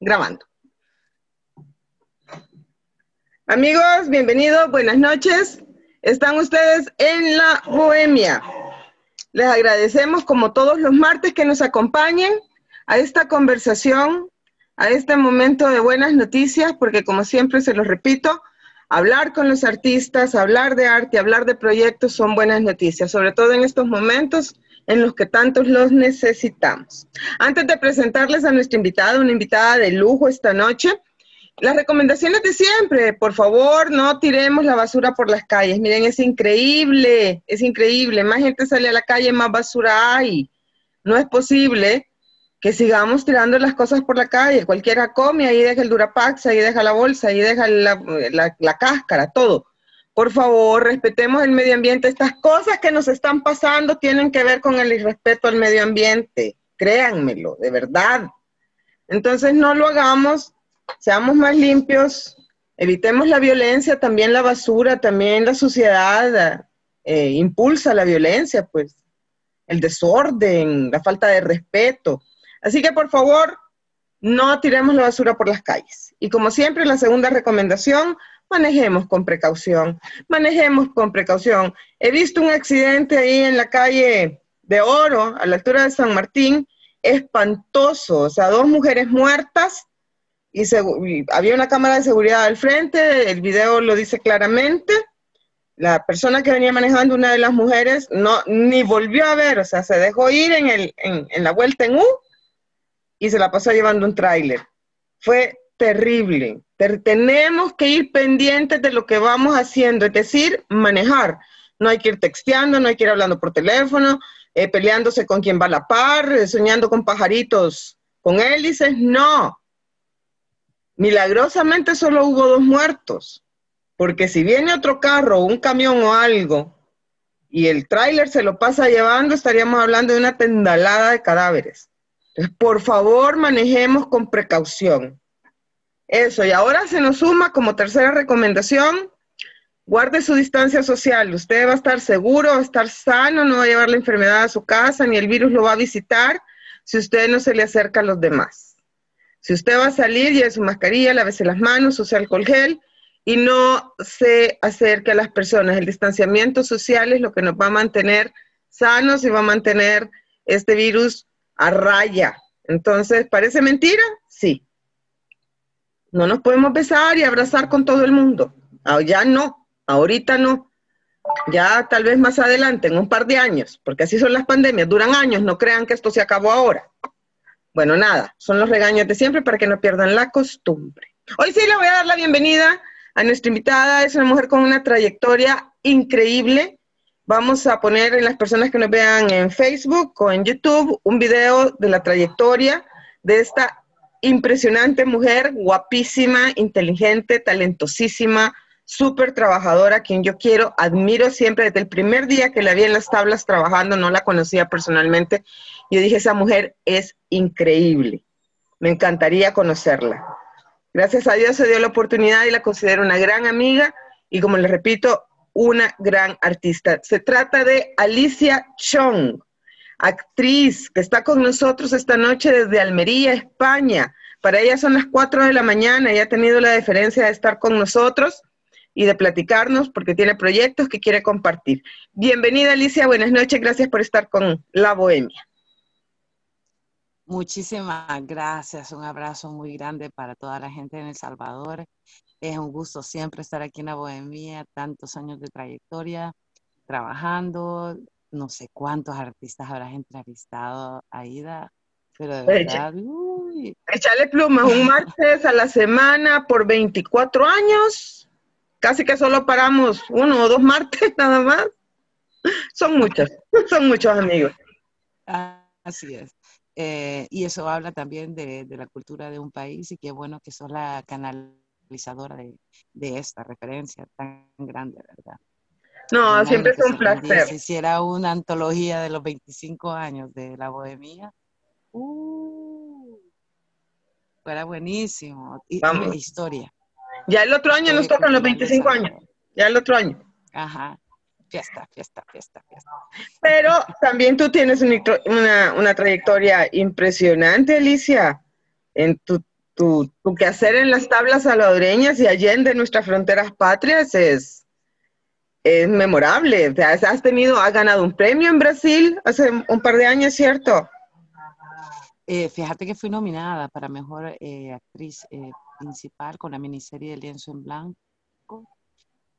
Grabando. Amigos, bienvenidos, buenas noches. Están ustedes en la Bohemia. Les agradecemos como todos los martes que nos acompañen a esta conversación, a este momento de buenas noticias, porque como siempre se los repito, hablar con los artistas, hablar de arte, hablar de proyectos son buenas noticias, sobre todo en estos momentos en los que tantos los necesitamos. Antes de presentarles a nuestra invitada, una invitada de lujo esta noche, las recomendaciones de siempre, por favor, no tiremos la basura por las calles. Miren, es increíble, es increíble. Más gente sale a la calle, más basura hay. No es posible que sigamos tirando las cosas por la calle. Cualquiera come, ahí deja el durapax, ahí deja la bolsa, ahí deja la, la cáscara, todo. Por favor, respetemos el medio ambiente. Estas cosas que nos están pasando tienen que ver con el irrespeto al medio ambiente. Créanmelo, de verdad. Entonces no lo hagamos, seamos más limpios, evitemos la violencia, también la basura, también la suciedad eh, impulsa la violencia, pues el desorden, la falta de respeto. Así que por favor, no tiremos la basura por las calles. Y como siempre, la segunda recomendación, manejemos con precaución, manejemos con precaución. He visto un accidente ahí en la calle de Oro, a la altura de San Martín, espantoso, o sea, dos mujeres muertas y, había una cámara de seguridad al frente, el video lo dice claramente. La persona que venía manejando, una de las mujeres, no ni volvió a ver, o sea, se dejó ir en, el, en, en la vuelta en U y se la pasó llevando un tráiler. Fue terrible. Tenemos que ir pendientes de lo que vamos haciendo, es decir, manejar. No hay que ir texteando, no hay que ir hablando por teléfono, eh, peleándose con quien va a la par, eh, soñando con pajaritos con hélices. No. Milagrosamente solo hubo dos muertos, porque si viene otro carro, un camión o algo, y el tráiler se lo pasa llevando, estaríamos hablando de una tendalada de cadáveres. Entonces, por favor, manejemos con precaución. Eso, y ahora se nos suma como tercera recomendación, guarde su distancia social. Usted va a estar seguro, va a estar sano, no va a llevar la enfermedad a su casa, ni el virus lo va a visitar si usted no se le acerca a los demás. Si usted va a salir, lleve su mascarilla, lávese las manos, use alcohol gel y no se acerque a las personas. El distanciamiento social es lo que nos va a mantener sanos y va a mantener este virus a raya. Entonces, ¿parece mentira? No nos podemos besar y abrazar con todo el mundo. Ah, ya no, ahorita no. Ya tal vez más adelante, en un par de años, porque así son las pandemias, duran años, no crean que esto se acabó ahora. Bueno, nada, son los regaños de siempre para que no pierdan la costumbre. Hoy sí le voy a dar la bienvenida a nuestra invitada, es una mujer con una trayectoria increíble. Vamos a poner en las personas que nos vean en Facebook o en YouTube un video de la trayectoria de esta impresionante mujer, guapísima, inteligente, talentosísima, súper trabajadora, quien yo quiero, admiro siempre desde el primer día que la vi en las tablas trabajando, no la conocía personalmente. Yo dije, esa mujer es increíble. Me encantaría conocerla. Gracias a Dios se dio la oportunidad y la considero una gran amiga y como les repito, una gran artista. Se trata de Alicia Chong actriz que está con nosotros esta noche desde Almería, España. Para ella son las 4 de la mañana y ha tenido la deferencia de estar con nosotros y de platicarnos porque tiene proyectos que quiere compartir. Bienvenida Alicia, buenas noches, gracias por estar con La Bohemia. Muchísimas gracias, un abrazo muy grande para toda la gente en El Salvador. Es un gusto siempre estar aquí en La Bohemia, tantos años de trayectoria, trabajando, no sé cuántos artistas habrás entrevistado, Aida, pero de verdad, uy. Echale plumas, un martes a la semana por 24 años, casi que solo paramos uno o dos martes nada más. Son muchos, son muchos amigos. Así es. Eh, y eso habla también de, la cultura de un país y qué bueno que sos la canalizadora de, de esta referencia tan grande, ¿verdad? No, siempre es un placer. Si hiciera una antología de los 25 años de la bohemia, uh, fuera buenísimo. Y, Vamos. historia. Ya el otro año nos tocan los 25 años. Ya el otro año. Ajá. fiesta, fiesta, fiesta, fiesta. Pero también tú tienes una, una trayectoria impresionante, Alicia, en tu, tu, tu, quehacer en las tablas salvadoreñas y allende nuestras fronteras patrias es, es memorable. O sea, has tenido, has ganado un premio en Brasil hace un par de años, ¿cierto? Eh, fíjate que fui nominada para mejor eh, actriz eh, principal con la miniserie de Lienzo en Blanco,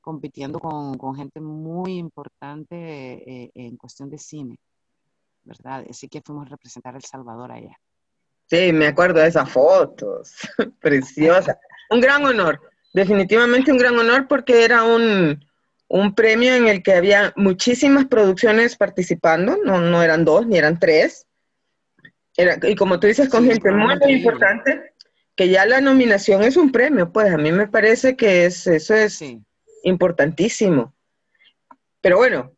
compitiendo con, con gente muy importante en cuestión de cine, ¿verdad? Así que fuimos a representar a El Salvador allá. Sí, me acuerdo de esas fotos, preciosa. un gran honor, definitivamente un gran honor porque era un, un premio en el que había muchísimas producciones participando, no, no eran dos ni eran tres. Y como tú dices, con gente muy, importante, que ya la nominación es un premio, pues a mí me parece que es, eso es importantísimo. Pero bueno,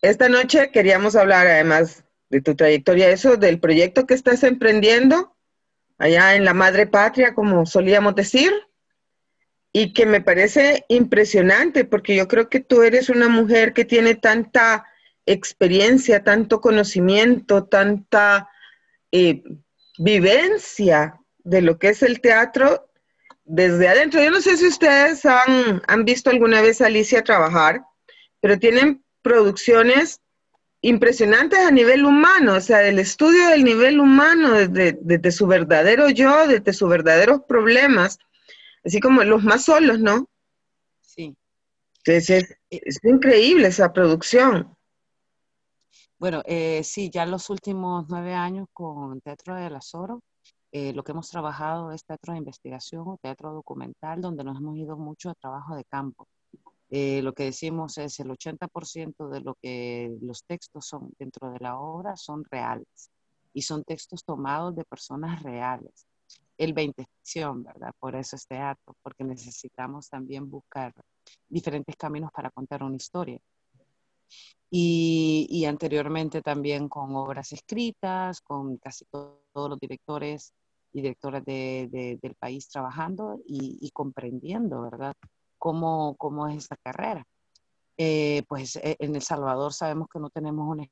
esta noche queríamos hablar además de tu trayectoria, eso, del proyecto que estás emprendiendo allá en la madre patria, como solíamos decir, y que me parece impresionante, porque yo creo que tú eres una mujer que tiene tanta experiencia, tanto conocimiento, tanta eh, vivencia de lo que es el teatro desde adentro. Yo no sé si ustedes han, han visto alguna vez a Alicia trabajar, pero tienen producciones impresionantes a nivel humano, o sea, el estudio del nivel humano, desde, desde, su verdadero yo, desde sus verdaderos problemas, así como los más solos, ¿no? Sí. Entonces, es, es increíble esa producción. Bueno, eh, sí, ya los últimos nueve años con Teatro de la eh, lo que hemos trabajado es teatro de investigación o teatro documental, donde nos hemos ido mucho a trabajo de campo. Eh, lo que decimos es el 80% de lo que los textos son dentro de la obra son reales y son textos tomados de personas reales. El 20 es ficción, ¿verdad? Por eso es teatro, porque necesitamos también buscar diferentes caminos para contar una historia y, anteriormente también con obras escritas, con casi todos los directores y directoras de, del país trabajando y, comprendiendo, ¿verdad?, cómo, cómo es esta carrera. Eh, pues eh, en El Salvador sabemos que no tenemos una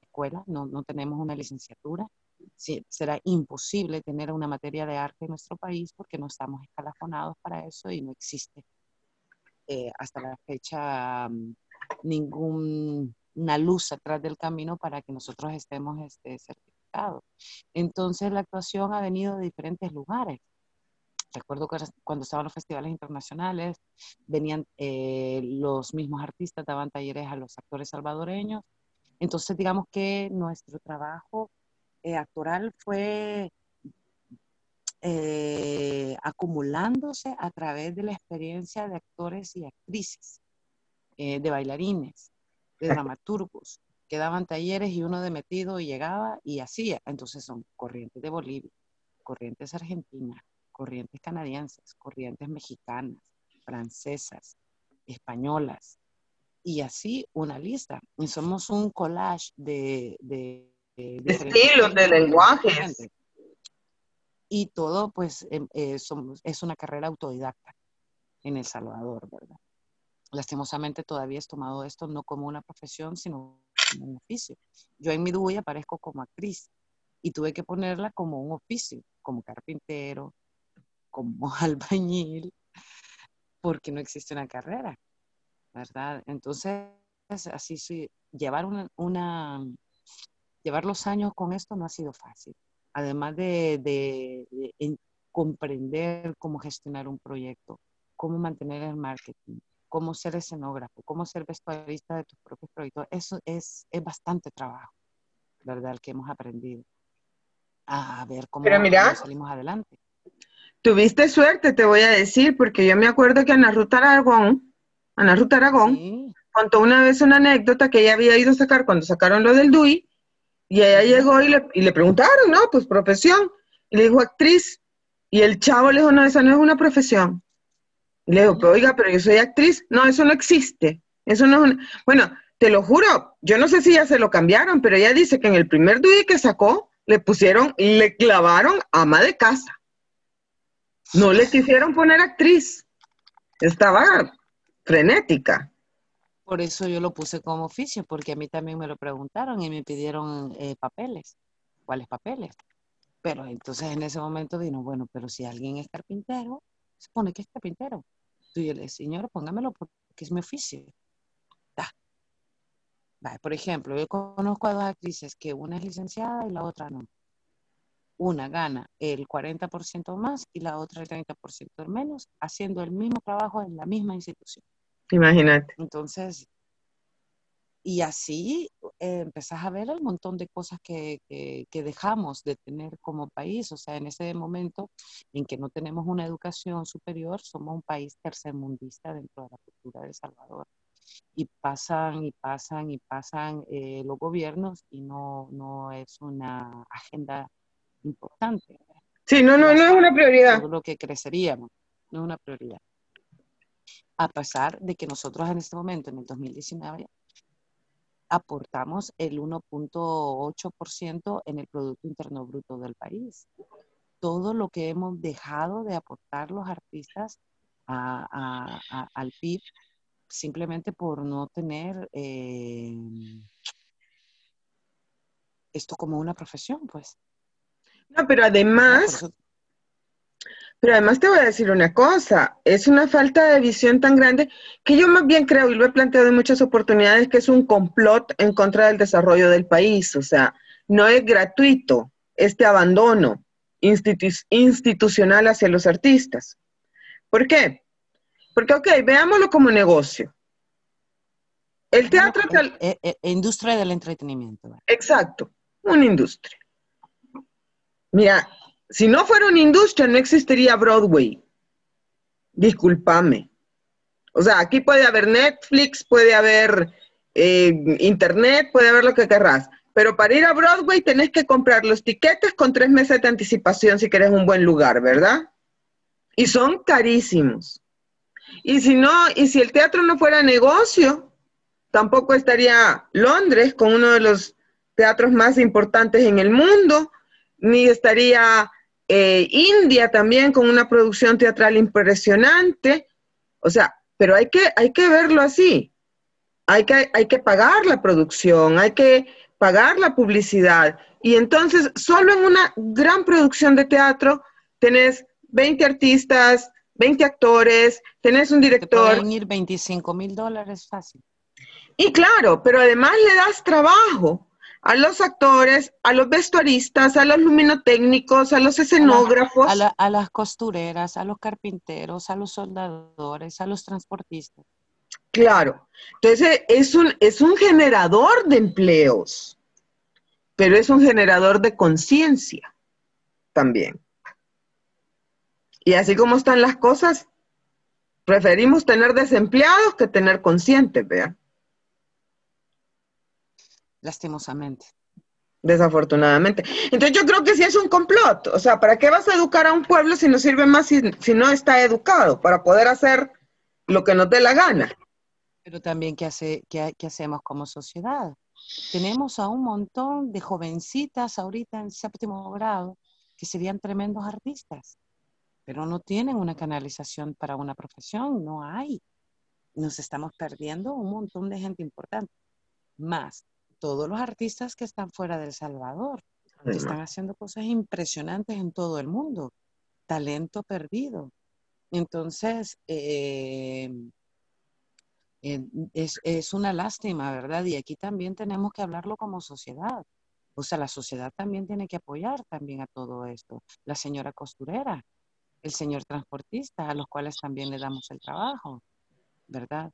escuela, no, no tenemos una licenciatura. Sí, será imposible tener una materia de arte en nuestro país porque no estamos escalafonados para eso y no existe eh, hasta la fecha mm, ninguna luz atrás del camino para que nosotros estemos este, certificados. Entonces la actuación ha venido de diferentes lugares. Recuerdo que cuando estaban los festivales internacionales, venían eh, los mismos artistas, daban talleres a los actores salvadoreños. Entonces, digamos que nuestro trabajo eh, actoral fue eh, acumulándose a través de la experiencia de actores y actrices. Eh, de bailarines, de dramaturgos, que daban talleres y uno de metido llegaba y hacía. Entonces son corrientes de Bolivia, corrientes argentinas, corrientes canadienses, corrientes mexicanas, francesas, españolas, y así una lista. Y somos un collage de, de, estilos, de lenguajes. Y todo, pues, em, eh, somos, es una carrera autodidacta en El Salvador, ¿verdad? lastimosamente todavía he tomado esto no como una profesión, sino como un oficio. Yo en mi DUI aparezco como actriz y tuve que ponerla como un oficio, como carpintero, como albañil, porque no existe una carrera, ¿verdad? Entonces, así sí, llevar una, llevar los años con esto no ha sido fácil. Además de, de comprender cómo gestionar un proyecto, cómo mantener el marketing, cómo ser escenógrafo, cómo ser vestuarista de tus propios proyectos. Eso es, es bastante trabajo, ¿verdad? El que hemos aprendido. A ver cómo, salimos adelante. Tuviste suerte, te voy a decir, porque yo me acuerdo que Ana Ruth Aragón, Ana Ruth Aragón, contó una vez una anécdota que ella había ido a sacar cuando sacaron lo del DUI, y ella llegó y le, y le preguntaron, ¿no? Pues profesión. Y le dijo actriz. Y el chavo le dijo, no, esa no es una profesión. Y le digo, pero oiga, pero yo soy actriz. No, eso no existe. Eso no es Bueno, te lo juro, yo no sé si ya se lo cambiaron, pero ella dice que en el primer DUI que sacó, le pusieron, le clavaron ama de casa. No le quisieron poner actriz. Estaba frenética. Por eso yo lo puse como oficio, porque a mí también me lo preguntaron y me pidieron eh, papeles. ¿Cuáles papeles? Pero entonces en ese momento vino, bueno, pero si alguien es carpintero, se pone que es carpintero. Y yo le dije, señor, póngamelo porque es mi oficio. por ejemplo, yo conozco a dos actrices que una es licenciada y la otra no. Una gana el 40% más y la otra el 30% menos, haciendo el mismo trabajo en la misma institución. Imagínate. Entonces, y así eh, empezás a ver el montón de cosas que, que, dejamos de tener como país. O sea, en ese momento en que no tenemos una educación superior, somos un país tercermundista dentro de la cultura de El Salvador. Y pasan y pasan y pasan eh, los gobiernos y no, no es una agenda importante. Sí, no, no, no es una prioridad. Todo lo que creceríamos, no es una prioridad a pesar de que nosotros en este momento, en el 2019, aportamos el 1.8% en el Producto Interno Bruto del país. Todo lo que hemos dejado de aportar los artistas al PIB simplemente por no tener eh, esto como una profesión, pues. No, pero además, pero además te voy a decir una cosa, es una falta de visión tan grande que yo más bien creo, y lo he planteado en muchas oportunidades, que es un complot en contra del desarrollo del país. O sea, no es gratuito este abandono institucional hacia los artistas. ¿Por qué? Porque, ok, veámoslo como negocio. El teatro... Eh, eh, industria del entretenimiento. Exacto, una industria. Mira, si no fuera una industria, no existiría Broadway. Discúlpame. O sea, aquí puede haber Netflix, puede haber eh, Internet, puede haber lo que querrás. Pero para ir a Broadway tenés que comprar los tiquetes con tres meses de anticipación si querés un buen lugar, ¿verdad? Y son carísimos. Y si no, y si el teatro no fuera negocio, tampoco estaría Londres con uno de los teatros más importantes en el mundo, ni estaría eh, India también con una producción teatral impresionante. O sea, pero hay que, hay que verlo así. Hay que, hay que pagar la producción, hay que pagar la publicidad. Y entonces, solo en una gran producción de teatro tenés 20 artistas, 20 actores, tenés un director. Te pueden ir 25 mil dólares fácil. Y claro, pero además le das trabajo a los actores, a los vestuaristas, a los luminotécnicos, a los escenógrafos. A, las costureras, a los carpinteros, a los soldadores, a los transportistas. Claro. Entonces, es un, es un generador de empleos, pero es un generador de conciencia también. Y así como están las cosas, preferimos tener desempleados que tener conscientes, vean lastimosamente. Desafortunadamente. Entonces yo creo que sí es un complot. O sea, ¿para qué vas a educar a un pueblo si no sirve más si, no está educado? Para poder hacer lo que nos dé la gana. Pero también, ¿qué, hace, qué, qué hacemos como sociedad? Tenemos a un montón de jovencitas ahorita en séptimo grado que serían tremendos artistas, pero no tienen una canalización para una profesión, no hay. Nos estamos perdiendo un montón de gente importante. Más, todos los artistas que están fuera del Salvador, que están haciendo cosas impresionantes en todo el mundo, talento perdido. Entonces, eh, es, es, una lástima, ¿verdad? Y aquí también tenemos que hablarlo como sociedad. O sea, la sociedad también tiene que apoyar también a todo esto. La señora costurera, el señor transportista, a los cuales también le damos el trabajo, ¿verdad?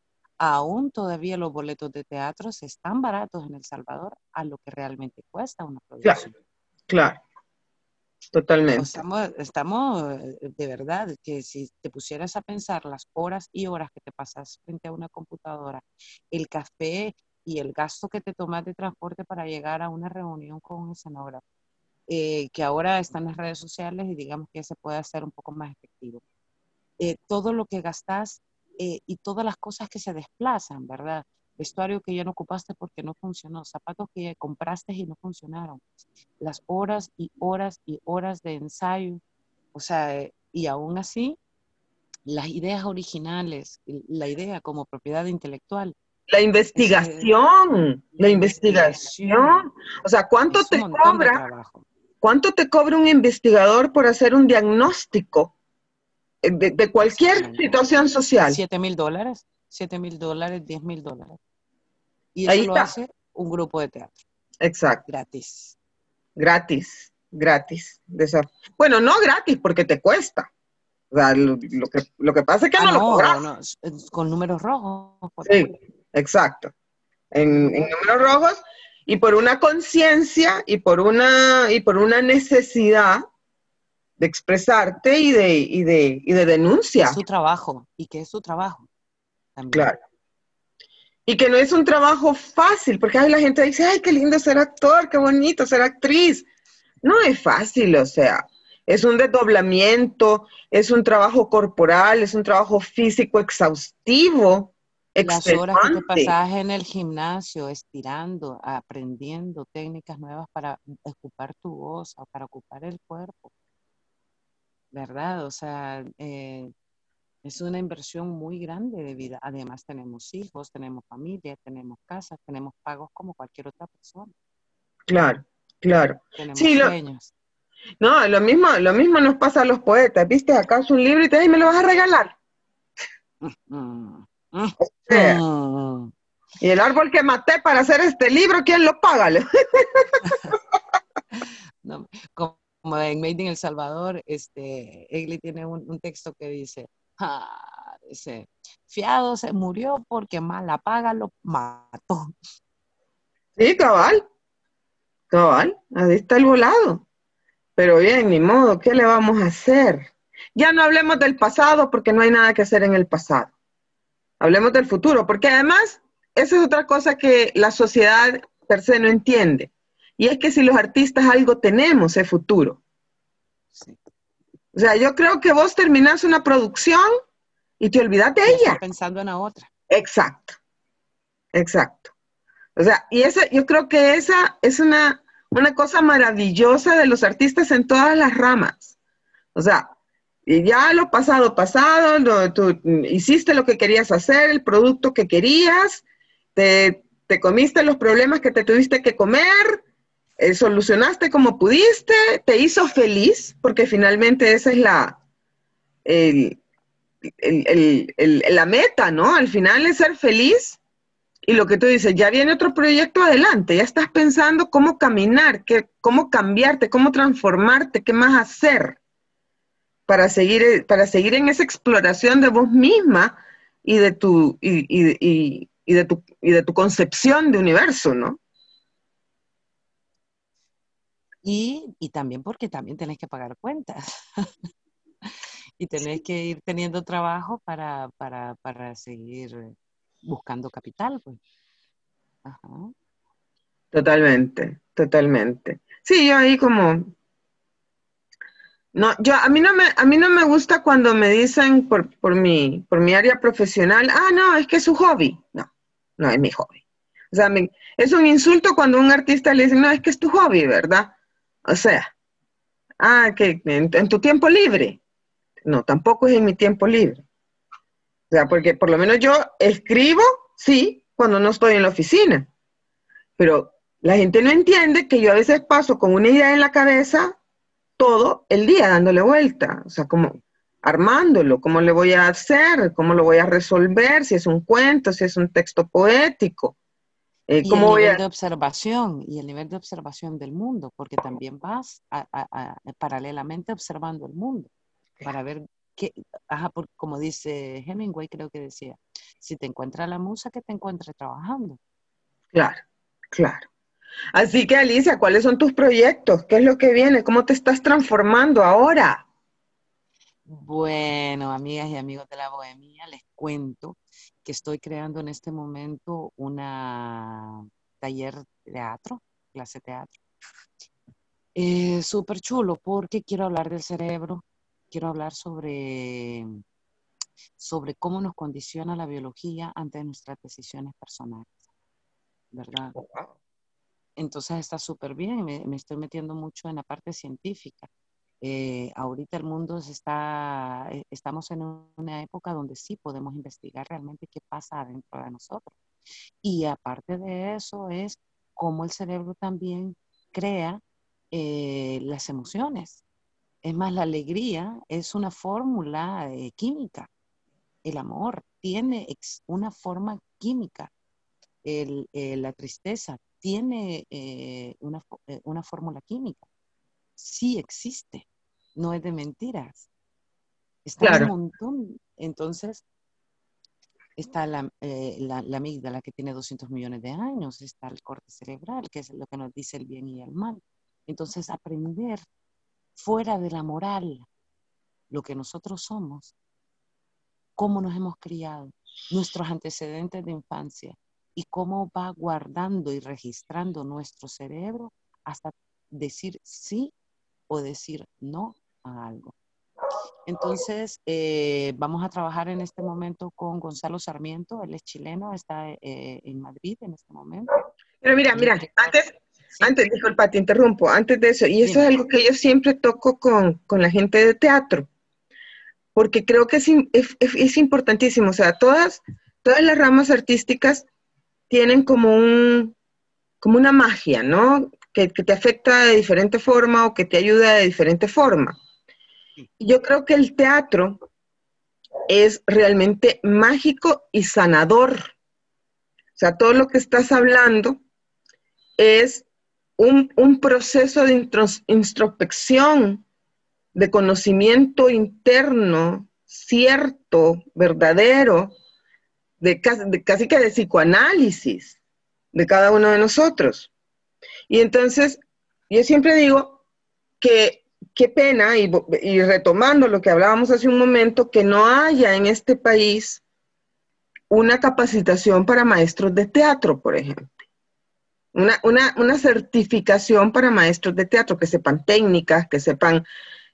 Aún todavía los boletos de teatro están baratos en El Salvador a lo que realmente cuesta una producción. Claro, totalmente. Estamos, estamos, eh, de verdad, que si te pusieras a pensar las horas y horas que te pasas frente a una computadora, el café y el gasto que te tomas de transporte para llegar a una reunión con un escenógrafo, eh, que ahora están en las redes sociales y digamos que se puede hacer un poco más efectivo. Eh, todo lo que gastas eh, y todas las cosas que se desplazan, ¿verdad? Vestuario que ya no ocupaste porque no funcionó, zapatos que compraste y no funcionaron, las horas y horas y horas de ensayo, o sea, eh, y aún así, las ideas originales, la idea como propiedad intelectual, La investigación, la investigación. O sea, ¿cuánto te cobra? ¿Cuánto te cobra un investigador por hacer un diagnóstico de, cualquier situación social? Siete mil dólares, siete mil dólares, diez mil dólares. Y eso lo hace un grupo de teatro. Exacto. Gratis. Gratis, gratis. Bueno, no gratis porque te cuesta. O sea, lo, que, lo que pasa es que ah, no, lo cobras. No, con números rojos. Sí, exacto. En, números rojos y por una conciencia y por una y por una necesidad de expresarte y de, y de, y de denuncia. Es su trabajo. ¿Y qué es su trabajo? Claro. Y que no es un trabajo fácil, porque hay la gente dice, ay, qué lindo ser actor, qué bonito ser actriz. No es fácil, o sea, es un desdoblamiento, es un trabajo corporal, es un trabajo físico exhaustivo. Las horas que te pasas en el gimnasio estirando, aprendiendo técnicas nuevas para ocupar tu voz o para ocupar el cuerpo. ¿Verdad? O sea, eh, es una inversión muy grande de vida. Además tenemos hijos, tenemos familia, tenemos casas, tenemos pagos como cualquier otra persona. Claro, claro. Tenemos sueños. no, lo mismo, lo mismo nos pasa a los poetas. ¿Viste? ¿Acaso un libro y te dice, me lo vas a regalar? y el árbol que maté para hacer este libro, ¿quién lo paga? como en Made in El Salvador, este, Egli tiene un texto que dice, Ah, ese fiado se murió porque mala paga lo mató. Sí, cabal. Cabal, ahí está el volado. Pero bien, ni modo, ¿qué le vamos a hacer? Ya no hablemos del pasado porque no hay nada que hacer en el pasado. Hablemos del futuro, porque además, esa es otra cosa que la sociedad per se no entiende. Y es que si los artistas algo tenemos, es futuro. Sí. O sea, yo creo que vos terminás una producción y te olvidas de ella. Pensando en la otra. Exacto, exacto. O sea, y esa, yo creo que esa es una, una cosa maravillosa de los artistas en todas las ramas. O sea, y ya lo pasado, pasado, tú hiciste lo que querías hacer, el producto que querías, te, te comiste los problemas que te tuviste que comer, eh, solucionaste como pudiste, te hizo feliz, porque finalmente esa es la, la meta, ¿no? Al final es ser feliz. Y lo que tú dices, ya viene otro proyecto adelante, ya estás pensando cómo caminar, qué, cómo cambiarte, cómo transformarte, qué más hacer para seguir, para seguir en esa exploración de vos misma y de tu, y de tu, y de tu concepción de universo, ¿no? Y, y también porque también tenés que pagar cuentas. y tenés que ir teniendo trabajo para, para, para seguir buscando capital. Pues. Totalmente, totalmente. Sí, yo ahí como... No, yo a mí no me a mí no me gusta cuando me dicen por, por mi por mi área profesional, ah, no, es que es su hobby. No, no es mi hobby. O sea, es un insulto cuando un artista le dice, no, es que es tu hobby, ¿verdad? O sea, ah, que en, tu tiempo libre. No, tampoco es en mi tiempo libre. O sea, porque por lo menos yo escribo, sí, cuando no estoy en la oficina. Pero la gente no entiende que yo a veces paso con una idea en la cabeza todo el día dándole vuelta. O sea, como armándolo, cómo le voy a hacer, cómo lo voy a resolver, si es un cuento, si es un texto poético. Eh, y el nivel de observación y el nivel de observación del mundo, porque también vas paralelamente observando el mundo para ver qué, ajá, como dice Hemingway, creo que decía, si te encuentra la musa, que te encuentre trabajando. Claro, claro. Así que Alicia, ¿cuáles son tus proyectos? ¿Qué es lo que viene? ¿Cómo te estás transformando ahora? Bueno, amigas y amigos de la Bohemia, les cuento que estoy creando en este momento una taller teatro, clase teatro. Eh, Súper chulo porque quiero hablar del cerebro, quiero hablar sobre, sobre cómo nos condiciona la biología ante nuestras decisiones personales, ¿verdad? Oh, Entonces está súper bien, me estoy metiendo mucho en la parte científica eh, ahorita el mundo está, eh, estamos en una época donde sí podemos investigar realmente qué pasa adentro de nosotros. Y aparte de eso es cómo el cerebro también crea eh, las emociones. Es más, la alegría es una fórmula eh, química. El amor tiene una forma química. El, la tristeza tiene una, una fórmula química. Sí existe, no es de mentiras. Está un montón. Entonces, está la, eh, la, la, amígdala que tiene 200 millones de años, está el corte cerebral, que es lo que nos dice el bien y el mal. Entonces, aprender fuera de la moral lo que nosotros somos, cómo nos hemos criado, nuestros antecedentes de infancia y cómo va guardando y registrando nuestro cerebro hasta decir sí o decir no a algo. Entonces, eh, vamos a trabajar en este momento con Gonzalo Sarmiento, él es chileno, está eh, en Madrid en este momento. Pero mira, mira, antes, antes, disculpa, te interrumpo, antes de eso, y eso es algo que yo siempre toco con, la gente de teatro, porque creo que es, es, importantísimo, o sea, todas, todas las ramas artísticas tienen como un, como una magia, ¿no? Que, que te afecta de diferente forma o que te ayuda de diferente forma. Yo creo que el teatro es realmente mágico y sanador. O sea, todo lo que estás hablando es un, proceso de introspección, de conocimiento interno, cierto, verdadero, de casi que de psicoanálisis de cada uno de nosotros. Y entonces, yo siempre digo que qué pena, y, retomando lo que hablábamos hace un momento, que no haya en este país una capacitación para maestros de teatro, por ejemplo. Una, certificación para maestros de teatro, que sepan técnicas, que sepan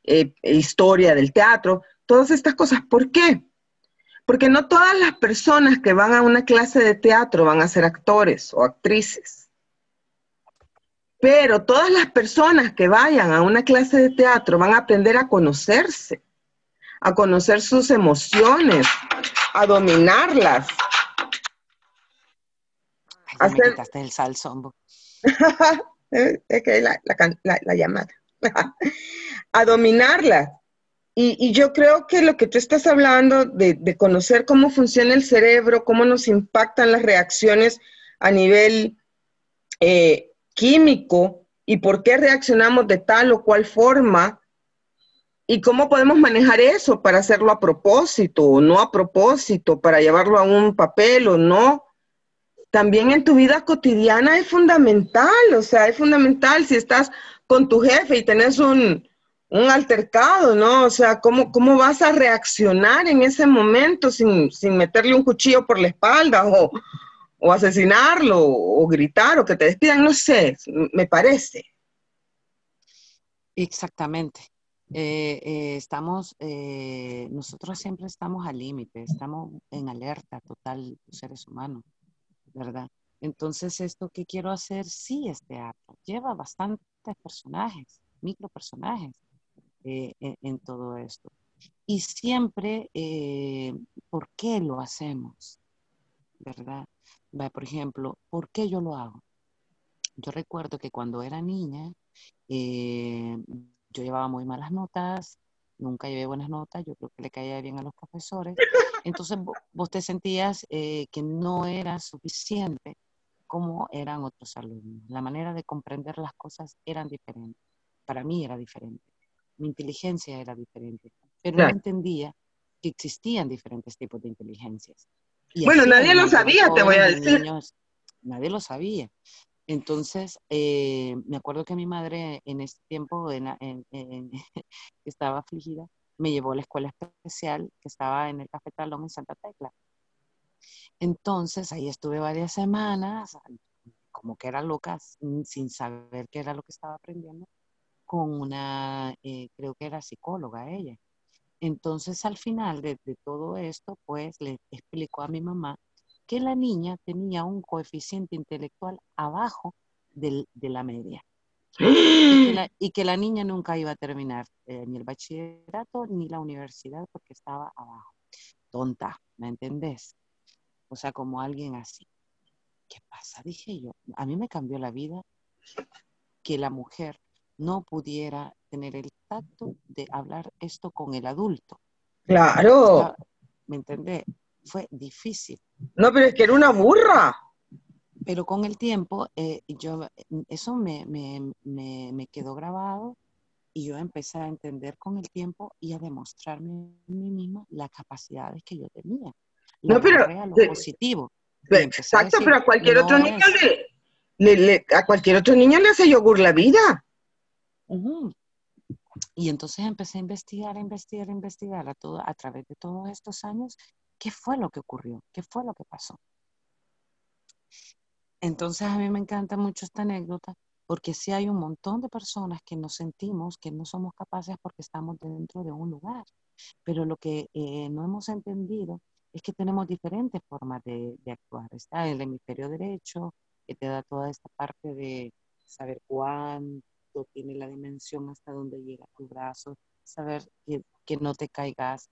eh, historia del teatro, todas estas cosas. ¿Por qué? Porque no todas las personas que van a una clase de teatro van a ser actores o actrices. Pero todas las personas que vayan a una clase de teatro van a aprender a conocerse, a conocer sus emociones, a dominarlas. Ay, me quitaste el salsombo. es que la, la, llamada. a dominarlas. Y, yo creo que lo que tú estás hablando de, de, conocer cómo funciona el cerebro, cómo nos impactan las reacciones a nivel eh, químico y por qué reaccionamos de tal o cual forma y cómo podemos manejar eso para hacerlo a propósito o no a propósito, para llevarlo a un papel o no. También en tu vida cotidiana es fundamental, o sea, es fundamental si estás con tu jefe y tenés un, un altercado, ¿no? O sea, ¿cómo, ¿cómo vas a reaccionar en ese momento sin, sin meterle un cuchillo por la espalda o, o asesinarlo, o gritar, o que te despidan, no sé, me parece. Exactamente. Eh, eh, estamos, eh, nosotros siempre estamos al límite, estamos en alerta total, los seres humanos, ¿verdad? Entonces, esto que quiero hacer sí es teatro, lleva bastantes personajes, micro personajes en, en, todo esto. Y siempre, ¿por qué lo hacemos? ¿Verdad? Por ejemplo, ¿por qué yo lo hago? Yo recuerdo que cuando era niña, eh, yo llevaba muy malas notas, nunca llevé buenas notas, yo creo que le caía bien a los profesores. Entonces vos, te sentías eh, que no era suficiente como eran otros alumnos. La manera de comprender las cosas eran diferentes. Para mí era diferente. Mi inteligencia era diferente. Pero no entendía que existían diferentes tipos de inteligencias bueno, nadie lo sabía, te voy a decir. nadie lo sabía. Entonces, eh, me acuerdo que mi madre en ese tiempo en, estaba afligida, me llevó a la escuela especial que estaba en el Café Talón en Santa Tecla. Entonces, ahí estuve varias semanas, como que era loca, sin saber qué era lo que estaba aprendiendo, con una, eh, creo que era psicóloga ella. Entonces, al final de, todo esto, pues le explicó a mi mamá que la niña tenía un coeficiente intelectual abajo de la media. Y que la, niña nunca iba a terminar eh, ni el bachillerato ni la universidad porque estaba abajo. Tonta, ¿me entendés? O sea, como alguien así. ¿qué pasa? Dije yo, a mí me cambió la vida que la mujer no pudiera tener el tacto de hablar esto con el adulto. Claro. ¿Me entendés? Fue difícil. No, pero es que era una burra. Pero con el tiempo, eh, yo, eso me, me, me, quedó grabado y yo empecé a entender con el tiempo y a demostrarme a mí misma las capacidades que yo tenía. no, pero lo positivo. Exacto, pero a cualquier otro niño le, a cualquier otro niño le hace yogur la vida. Y entonces empecé a investigar, a investigar, a investigar a, todo, a través de todos estos años qué fue lo que ocurrió, qué fue lo que pasó. Entonces a mí me encanta mucho esta anécdota porque sí hay un montón de personas que nos sentimos que no somos capaces porque estamos dentro de un lugar, pero lo que eh, no hemos entendido es que tenemos diferentes formas de, de, actuar. Está el hemisferio derecho, que te da toda esta parte de saber cuánto tiene la dimensión hasta donde llega tu brazo, saber que, que no te caigas,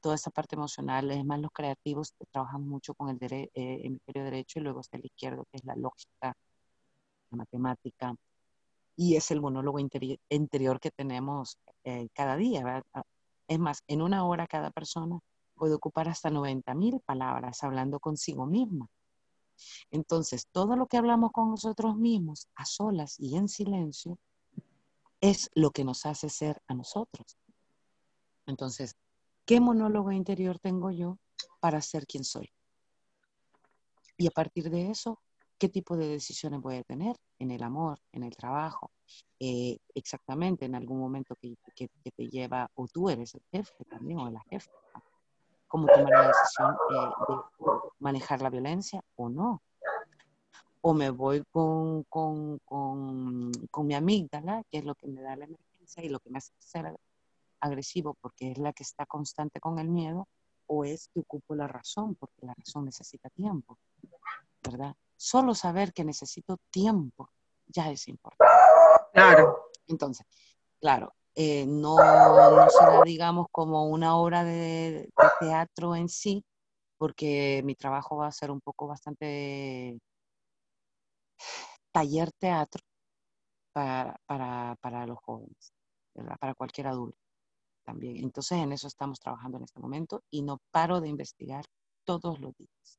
toda esa parte emocional, es más los creativos trabajan mucho con el eh, hemisferio derecho y luego está el izquierdo, que es la lógica, la matemática, y es el monólogo interior que tenemos eh, cada día. Ah, es más, en una hora cada persona puede ocupar hasta 90 mil palabras hablando consigo misma. Entonces, todo lo que hablamos con nosotros mismos, a solas y en silencio, es lo que nos hace ser a nosotros. Entonces, ¿qué monólogo interior tengo yo para ser quien soy? Y a partir de eso, ¿qué tipo de decisiones voy a tener en el amor, en el trabajo? Eh, exactamente, en algún momento que, te lleva, o tú eres el jefe también, o la jefa, cómo tomar la decisión eh, de manejar la violencia o no o me voy con, con, con, con, mi amígdala, que es lo que me da la emergencia y lo que me hace ser agresivo porque es la que está constante con el miedo, o es que ocupo la razón porque la razón necesita tiempo, ¿verdad? Solo saber que necesito tiempo ya es importante. Claro. Entonces, claro, eh, no, no será, digamos, como una obra de, de teatro en sí, porque mi trabajo va a ser un poco bastante taller teatro para, para, para los jóvenes, para cualquier adulto también. Entonces en eso estamos trabajando en este momento y no paro de investigar todos los días.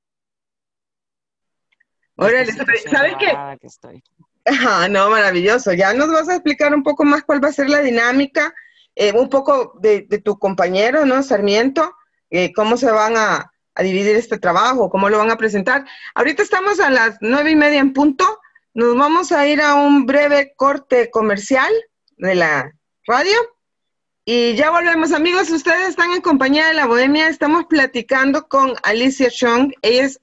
Órale, ¿sabes qué? Que estoy. Ah, no, maravilloso. Ya nos vas a explicar un poco más cuál va a ser la dinámica, eh, un poco de, de, tu compañero, ¿no? Sarmiento, eh, cómo se van a, a dividir este trabajo, cómo lo van a presentar. Ahorita estamos a las nueve y media en punto. Nos vamos a ir a un breve corte comercial de la radio y ya volvemos, amigos. Ustedes están en compañía de la Bohemia. Estamos platicando con Alicia Chong. Ella es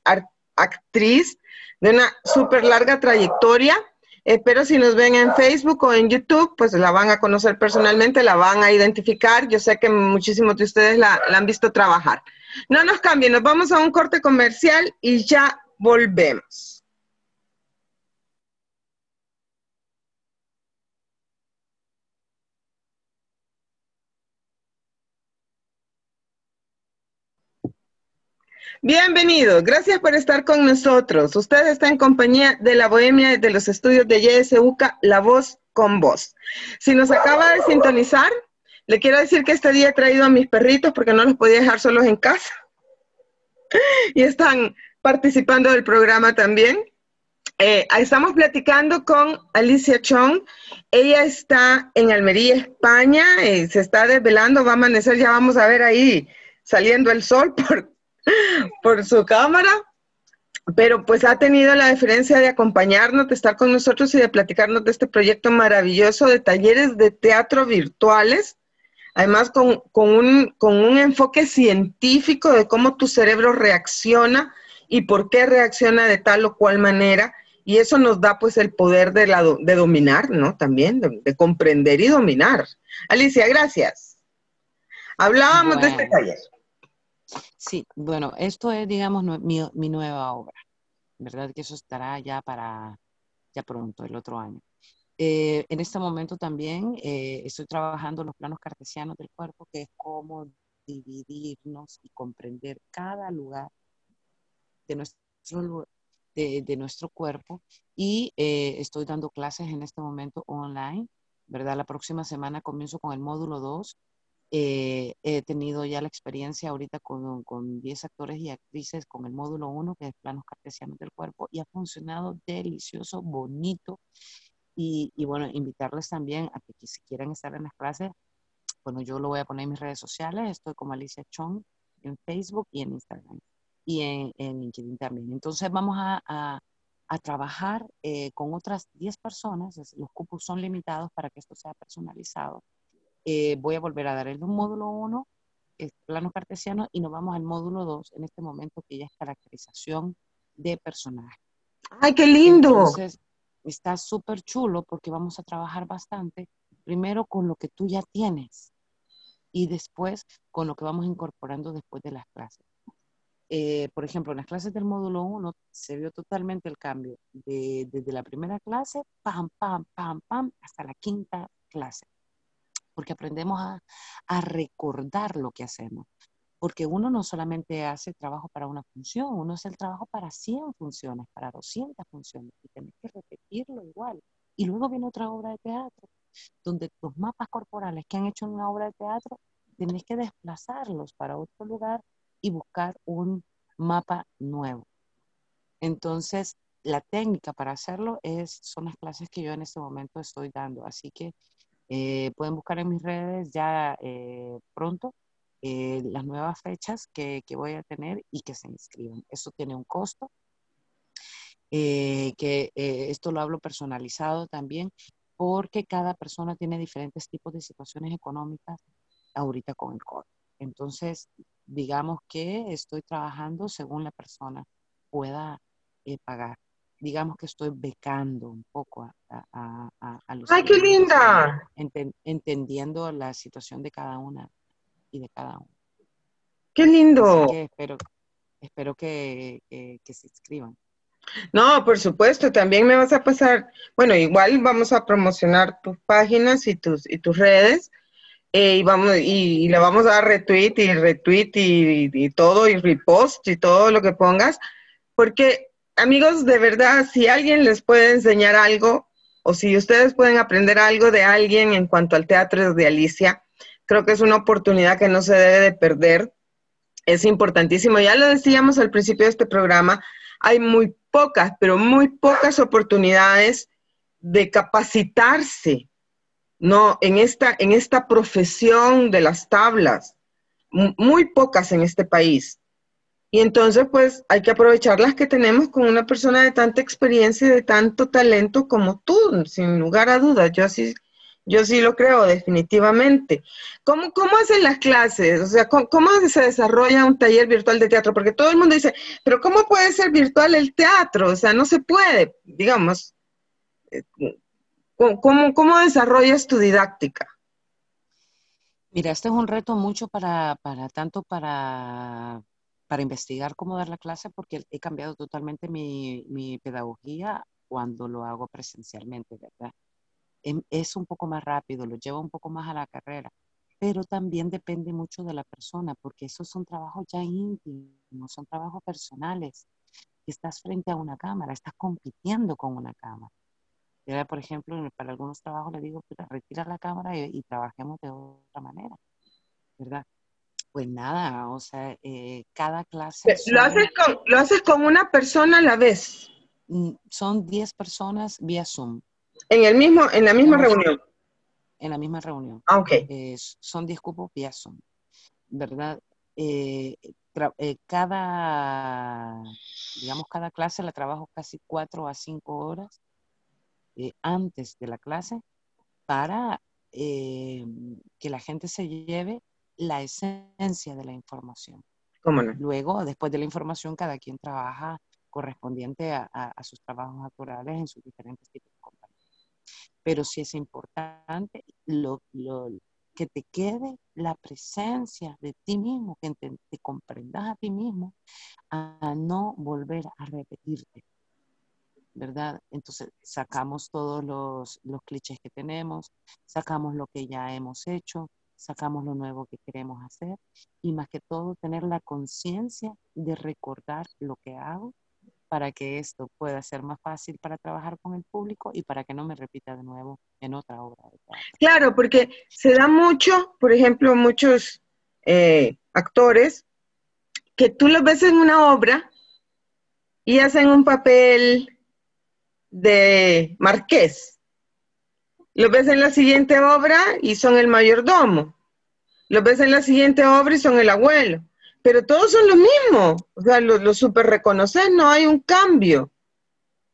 actriz de una súper larga trayectoria. Eh, pero si nos ven en Facebook o en YouTube, pues la van a conocer personalmente, la van a identificar. Yo sé que muchísimos de ustedes la, la han visto trabajar. No nos cambien, nos vamos a un corte comercial y ya volvemos. Bienvenido, gracias por estar con nosotros. Usted está en compañía de la Bohemia de los estudios de YSUCA, La Voz con Voz. Si nos acaba de sintonizar, le quiero decir que este día he traído a mis perritos porque no los podía dejar solos en casa. y están participando del programa también. Eh, estamos platicando con Alicia Chong. Ella está en Almería, España. Eh, se está desvelando, va a amanecer. Ya vamos a ver ahí saliendo el sol por, por su cámara, pero pues ha tenido la diferencia de acompañarnos, de estar con nosotros y de platicarnos de este proyecto maravilloso de talleres de teatro virtuales, además con, un, con un enfoque científico de cómo tu cerebro reacciona y por qué reacciona de tal o cual manera. Y eso nos da pues el poder de, la, de dominar, ¿no? También, de, comprender y dominar. Alicia, gracias. Hablábamos de este taller. Sí, bueno, esto es, digamos, mi, mi, nueva obra, ¿verdad? Que eso estará ya para, ya pronto, el otro año. Eh, en este momento también eh, estoy trabajando los planos cartesianos del cuerpo, que es cómo dividirnos y comprender cada lugar de nuestro de, nuestro cuerpo y eh, estoy dando clases en este momento online, ¿verdad? La próxima semana comienzo con el módulo 2. Eh, he tenido ya la experiencia ahorita con, con 10 actores y actrices con el módulo 1, que es planos cartesianos del cuerpo, y ha funcionado delicioso, bonito. Y, y bueno, invitarles también a que si quieren estar en las clases, bueno, yo lo voy a poner en mis redes sociales, estoy como Alicia Chong en Facebook y en Instagram y en, en LinkedIn también. Entonces vamos a, a, a trabajar eh, con otras 10 personas, los cupos son limitados para que esto sea personalizado. Eh, voy a volver a dar el módulo 1, el plano cartesiano, y nos vamos al módulo 2 en este momento que ya es caracterización de personaje. ¡Ay, qué lindo! Entonces, está súper chulo porque vamos a trabajar bastante, primero con lo que tú ya tienes y después con lo que vamos incorporando después de las clases. Eh, por ejemplo, en las clases del módulo 1 se vio totalmente el cambio de, desde la primera clase, pam, pam, pam, pam, hasta la quinta clase. Porque aprendemos a, a recordar lo que hacemos. Porque uno no solamente hace trabajo para una función, uno hace el trabajo para 100 funciones, para 200 funciones, y tenés que repetirlo igual. Y luego viene otra obra de teatro, donde los mapas corporales que han hecho en una obra de teatro, tenés que desplazarlos para otro lugar y buscar un mapa nuevo. Entonces, la técnica para hacerlo es, son las clases que yo en este momento estoy dando. Así que eh, pueden buscar en mis redes ya eh, pronto eh, las nuevas fechas que, que, voy a tener y que se inscriban. Eso tiene un costo. que esto lo hablo personalizado también porque cada persona tiene diferentes tipos de situaciones económicas ahorita con el COVID. Entonces, digamos que estoy trabajando según la persona pueda eh, pagar. Digamos que estoy becando un poco a, a, a, los... ¡Ay, qué linda! entendiendo la situación de cada una y de cada uno. ¡Qué lindo! espero, espero que, que se inscriban. No, por supuesto, también me vas a pasar, bueno, igual vamos a promocionar tus páginas y tus, y tus redes eh, y vamos y, le vamos a dar retweet y retweet y, todo y repost y todo lo que pongas porque amigos de verdad si alguien les puede enseñar algo o si ustedes pueden aprender algo de alguien en cuanto al teatro de Alicia creo que es una oportunidad que no se debe de perder es importantísimo ya lo decíamos al principio de este programa hay muy pocas pero muy pocas oportunidades de capacitarse no, en esta, en esta profesión de las tablas, muy pocas en este país. Y entonces, pues, hay que aprovechar las que tenemos con una persona de tanta experiencia y de tanto talento como tú, sin lugar a dudas. Yo sí, yo sí lo creo, definitivamente. ¿Cómo, cómo hacen las clases? O sea, ¿cómo, ¿cómo, se desarrolla un taller virtual de teatro? Porque todo el mundo dice, pero ¿cómo puede ser virtual el teatro? O sea, no se puede, digamos. Eh, ¿Cómo, cómo desarrollas tu didáctica? Mira, este es un reto mucho para, para tanto para, para investigar cómo dar la clase, porque he cambiado totalmente mi, mi pedagogía cuando lo hago presencialmente, ¿verdad? Em, es un poco más rápido, lo llevo un poco más a la carrera, pero también depende mucho de la persona, porque esos son trabajos ya íntimos, son trabajos personales. Estás frente a una cámara, estás compitiendo con una cámara. Yo, por ejemplo, para algunos trabajos le digo, retira la cámara y, trabajemos de otra manera, ¿verdad? Pues nada, o sea, eh, cada clase... ¿Lo, haces con, ¿Lo haces con una persona a la vez? Mm, son 10 personas vía Zoom. ¿En, el mismo, en la misma reunión? En la misma reunión. Ah, ok. Eh, son 10 cupos Zoom, ¿verdad? Eh, cada, digamos, cada clase la trabajo casi 4 a 5 horas eh, antes de la clase para eh, que la gente se lleve la esencia de la información. Luego, después de la información, cada quien trabaja correspondiente a, sus trabajos naturales en sus diferentes tipos. Pero sí es importante lo, que te quede la presencia de ti mismo, que te, te comprendas a ti mismo, a no volver a repetirte. ¿verdad? Entonces sacamos todos los, los clichés que tenemos, sacamos lo que ya hemos hecho, sacamos lo nuevo que queremos hacer y más que todo tener la conciencia de recordar lo que hago para que esto pueda ser más fácil para trabajar con el público y para que no me repita de nuevo en otra obra de teatro. Claro, porque se da mucho, por ejemplo, muchos eh, actores que tú los ves en una obra y hacen un papel de marqués. Los ves en la siguiente obra y son el mayordomo. Los ves en la siguiente obra y son el abuelo. Pero todos son lo mismo. O sea, los lo super reconoces, no hay un cambio.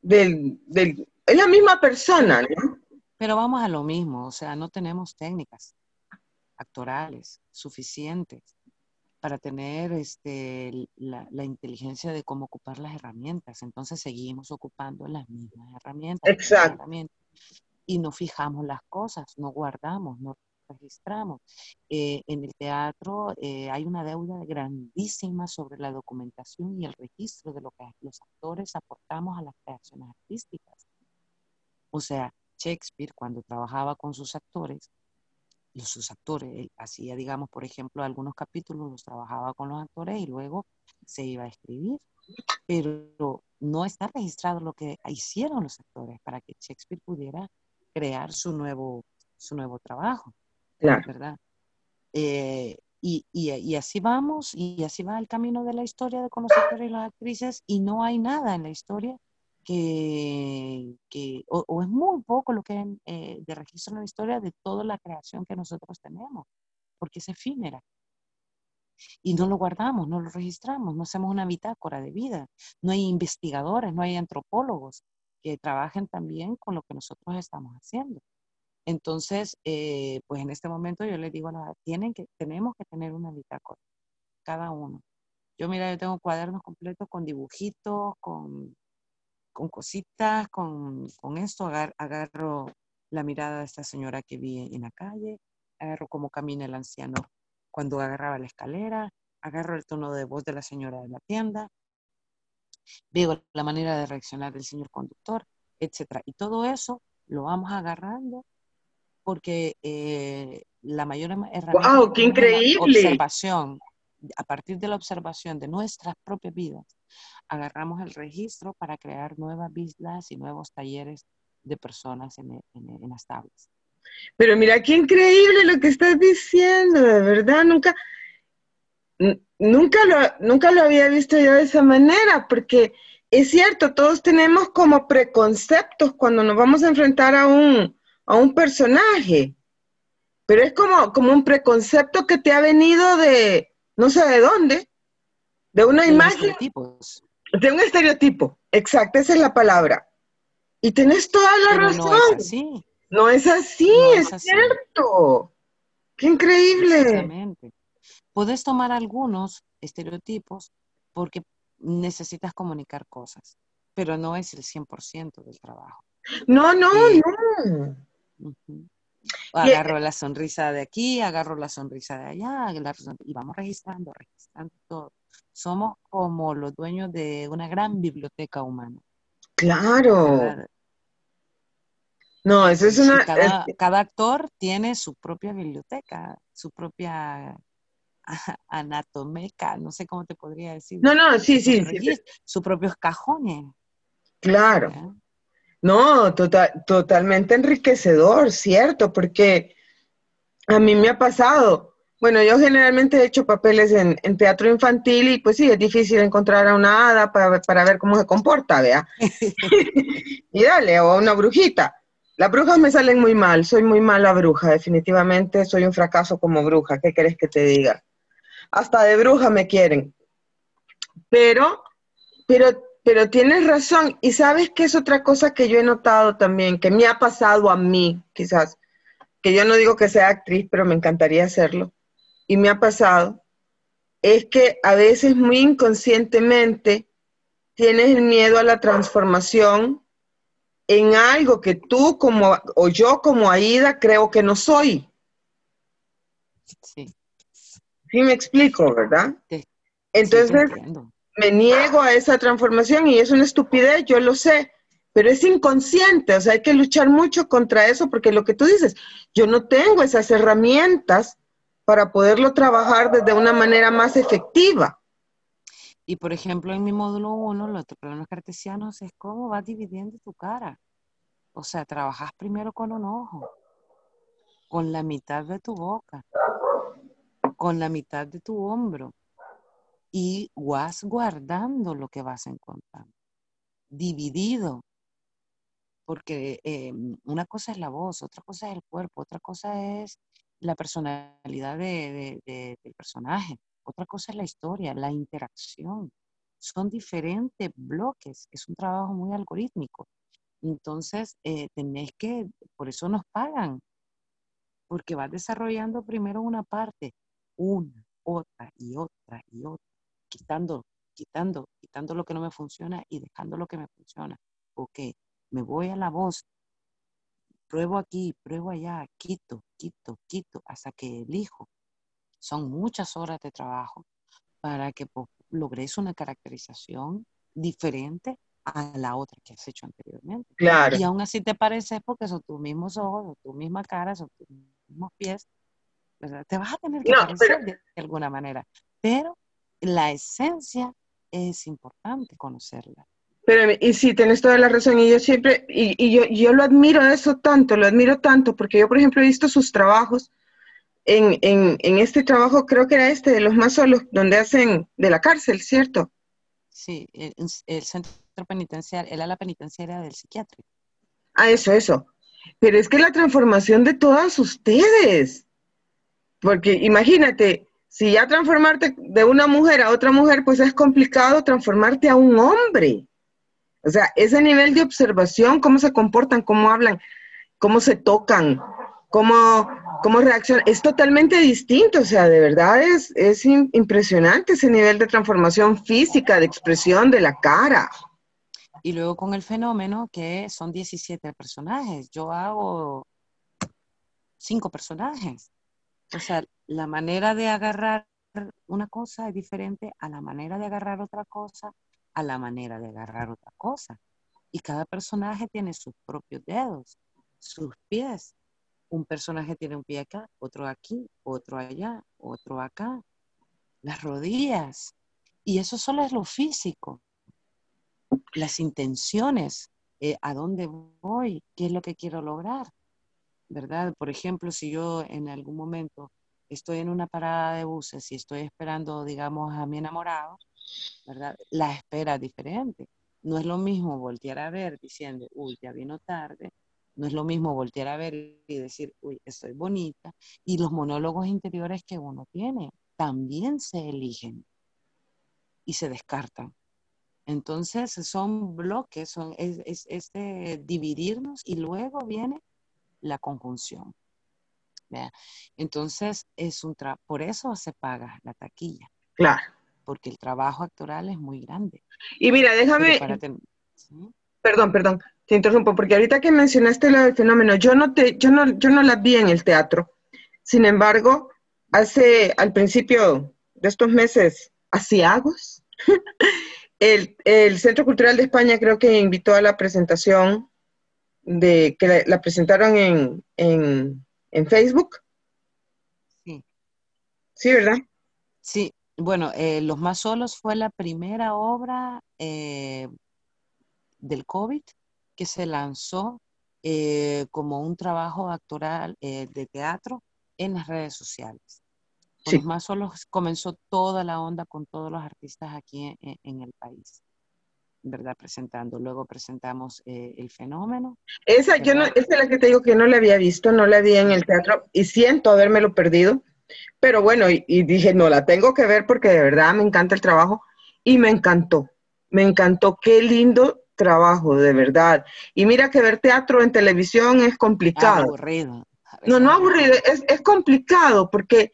Del, del, es la misma persona, ¿no? Pero vamos a lo mismo, o sea, no tenemos técnicas actorales suficientes para tener este, la, la, inteligencia de cómo ocupar las herramientas. Entonces seguimos ocupando las mismas herramientas. Exacto. Herramientas, y no fijamos las cosas, no guardamos, no registramos. Eh, en el teatro eh, hay una deuda grandísima sobre la documentación y el registro de lo que los actores aportamos a las creaciones artísticas. O sea, Shakespeare cuando trabajaba con sus actores, los, sus actores, hacía, digamos, por ejemplo, algunos capítulos los trabajaba con los actores y luego se iba a escribir, pero no está registrado lo que hicieron los actores para que Shakespeare pudiera crear su nuevo, su nuevo trabajo. Claro. ¿Verdad? Eh, y, y, y, así vamos, y así va el camino de la historia de con los actores y las actrices, y no hay nada en la historia que, que o, o, es muy poco lo que hay eh, de registro en la historia de toda la creación que nosotros tenemos, porque es efímera. Y no lo guardamos, no lo registramos, no hacemos una bitácora de vida. No hay investigadores, no hay antropólogos que trabajen también con lo que nosotros estamos haciendo. Entonces, eh, pues en este momento yo les digo, tienen que, tenemos que tener una bitácora, cada uno. Yo, mira, yo tengo cuadernos completos con dibujitos, con, con cositas, con, con esto, agar, agarro la mirada de esta señora que vi en la calle, agarro cómo camina el anciano cuando agarraba la escalera, agarro el tono de voz de la señora de la tienda, veo la manera de reaccionar del señor conductor, etcétera. Y todo eso lo vamos agarrando porque eh, la mayor herramienta wow, qué increíble. observación, a partir de la observación de nuestras propias vidas, agarramos el registro para crear nuevas vistas y nuevos talleres de personas en, en, en las tablas. Pero mira qué increíble lo que estás diciendo, de verdad, nunca, nunca lo, nunca lo había visto yo de esa manera, porque es cierto, todos tenemos como preconceptos cuando nos vamos a enfrentar a un, a un personaje, pero es como, como un preconcepto que te ha venido de no sé de dónde, de una de imagen. De un estereotipo, exacto, esa es la palabra. Y tenés toda la pero razón. No es así. No es así, No es, es así. cierto. Qué increíble. Exactamente. Puedes tomar algunos estereotipos porque necesitas comunicar cosas, pero no es el 100% del trabajo. No, no, Sí. no. Ujú. Agarro la sonrisa de aquí, agarro la sonrisa de allá, y vamos registrando, registrando todo. Somos como los dueños de una gran biblioteca humana. Claro. ¿verdad? No, eso es una. cada, actor tiene su propia biblioteca, su propia anatomeca, no sé cómo te podría decir, no, no, sí, su sí, sí, sus propios cajones. claro. ¿verdad? No, total, totalmente enriquecedor, cierto, porque a mí me ha pasado. Bueno, yo generalmente he hecho papeles en, en teatro infantil y pues sí, es difícil encontrar a una hada para, para ver cómo se comporta, vea. y dale, o a una brujita. Las brujas me salen muy mal, soy muy mala bruja, definitivamente soy un fracaso como bruja, ¿qué querés que te diga? Hasta de bruja me quieren. Pero, pero, pero tienes razón, y sabes que es otra cosa que yo he notado también, que me ha pasado a mí, quizás, que yo no digo que sea actriz, pero me encantaría hacerlo, y me ha pasado, es que a veces muy inconscientemente tienes el miedo a la transformación en algo que tú como, o yo como Aida creo que no soy. Sí, ¿Sí me explico, verdad? Sí, Entonces. Me niego a esa transformación y es una estupidez, yo lo sé, pero es inconsciente, o sea, hay que luchar mucho contra eso porque lo que tú dices, yo no tengo esas herramientas para poderlo trabajar desde una manera más efectiva. Y por ejemplo, en mi módulo 1, los planos cartesianos es cómo vas dividiendo tu cara. O sea, trabajas primero con un ojo, con la mitad de tu boca, con la mitad de tu hombro y vas guardando lo que vas encontrando, dividido, porque eh, una cosa es la voz, otra cosa es el cuerpo, otra cosa es la personalidad del personaje, otra cosa es la historia, la interacción. Son diferentes bloques, es un trabajo muy algorítmico. Entonces, eh, tenés que, por eso nos pagan, porque vas desarrollando primero una parte, una, otra y otra y otra, quitando, quitando, quitando lo que no me funciona y dejando lo que me funciona. Ok, me voy a la voz, pruebo aquí, pruebo allá, quito, quito, quito, hasta que elijo. Son muchas horas de trabajo para que logres una caracterización diferente a la otra que has hecho anteriormente. Claro. Y aún así te parece porque son tus mismos ojos, tu misma cara, son tus mismos pies. Te vas a tener que parecer de alguna manera. Pero la esencia es importante conocerla. Pero, y sí, tienes toda la razón, y yo siempre, y, y yo, yo, lo admiro eso tanto, lo admiro tanto, porque yo, por ejemplo, he visto sus trabajos, en, en, en este trabajo, creo que era este, de los más solos, donde hacen de la cárcel, ¿cierto? Sí, el, el centro penitenciario, era la penitenciaria del psiquiátrico. Ah, eso, eso. Pero es que la transformación de todas ustedes, porque imagínate, si ya transformarte de una mujer a otra mujer, pues es complicado transformarte a un hombre. O sea, ese nivel de observación, cómo se comportan, cómo hablan, cómo se tocan, cómo, cómo reaccionan, es totalmente distinto. O sea, de verdad es, es impresionante ese nivel de transformación física, de expresión de la cara. Y luego con el fenómeno que son 17 personajes. Yo hago cinco personajes. O sea, la manera de agarrar una cosa es diferente a la manera de agarrar otra cosa a la manera de agarrar otra cosa. Y cada personaje tiene sus propios dedos, sus pies. Un personaje tiene un pie acá, otro aquí, otro allá, otro acá. Las rodillas. Y eso solo es lo físico. Las intenciones, eh, a dónde voy, qué es lo que quiero lograr. ¿Verdad? Por ejemplo, si yo en algún momento estoy en una parada de buses y estoy esperando, digamos, a mi enamorado, ¿verdad? La espera es diferente. No es lo mismo voltear a ver diciendo, uy, ya vino tarde. No es lo mismo voltear a ver y decir, uy, estoy bonita. Y los monólogos interiores que uno tiene también se eligen y se descartan. Entonces son bloques, son, es, es, de dividirnos y luego viene la conjunción. Entonces es un por eso se paga la taquilla. Claro porque el trabajo actoral es muy grande. Y mira, déjame... Perdón, perdón, te interrumpo, porque ahorita que mencionaste lo del fenómeno, yo no, te, yo, no, yo no la vi en el teatro. Sin embargo, hace, al principio de estos meses asiagos, el, el Centro Cultural de España creo que invitó a la presentación de que la, presentaron en, en, en Facebook. Sí. Sí, ¿verdad? Sí, bueno, eh, Los Más Solos fue la primera obra eh, del COVID que se lanzó eh, como un trabajo actoral de teatro en las redes sociales. Los Más Solos comenzó toda la onda con todos los artistas aquí en, el país. ¿Verdad? Presentando. Luego presentamos El Fenómeno. Esa, yo no, esa es la que te digo que no la había visto, no la vi en el teatro y siento habérmelo perdido. Pero bueno, y, dije, no, la tengo que ver porque de verdad me encanta el trabajo y me encantó, me encantó, qué lindo trabajo, de verdad. Y mira que ver teatro en televisión es complicado. Aburrido. No, no aburrido, es, es complicado porque...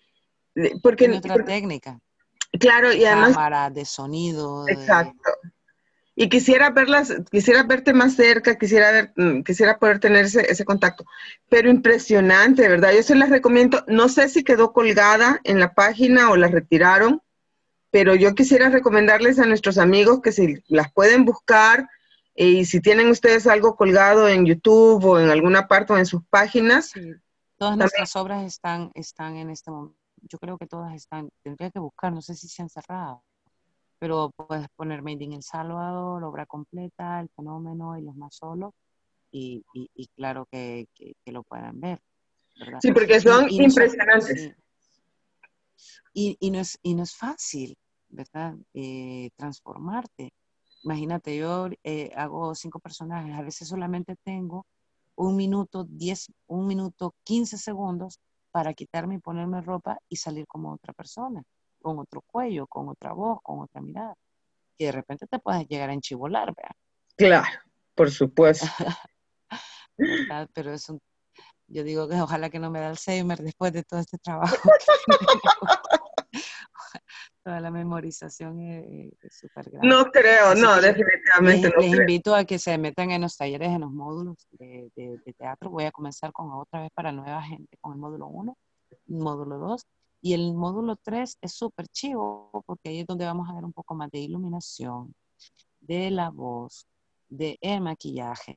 porque otra técnica. Claro, y además... Cámara, de sonido. Exacto. Y quisiera verlas, quisiera verte más cerca, quisiera ver, mm, quisiera poder tener ese, contacto. Pero impresionante, ¿verdad? Yo se las recomiendo. No sé si quedó colgada en la página o la retiraron, pero yo quisiera recomendarles a nuestros amigos que si las pueden buscar y si tienen ustedes algo colgado en YouTube o en alguna parte o en sus páginas. Todas nuestras obras están, están en este momento. Yo creo que todas están. Tendría que buscar, no sé si se han cerrado. Pero puedes poner Made in El Salvador, obra completa, el fenómeno y los más solos, y, y, claro que, que, lo pueden ver. Sí, porque son impresionantes. y, y, no es, y no es fácil, ¿verdad? Eh, transformarte. Imagínate, yo eh, hago cinco personajes, a veces solamente tengo un minuto, diez, un minuto, quince segundos para quitarme y ponerme ropa y salir como otra persona, con otro cuello, con otra voz, con otra mirada. Que de repente te puedes llegar a enchivolar, ¿verdad? Claro, por supuesto. Pero es un, yo digo que ojalá que no me da Alzheimer después de todo este trabajo. Toda la memorización es súper grande. No creo, no, definitivamente les, no. Les invito a que se metan en los talleres, en los módulos de, teatro. Voy a comenzar con otra vez para nueva gente, con el módulo 1, módulo 2. Y el módulo 3 es súper chivo, porque ahí es donde vamos a ver un poco más de iluminación, de la voz, de el maquillaje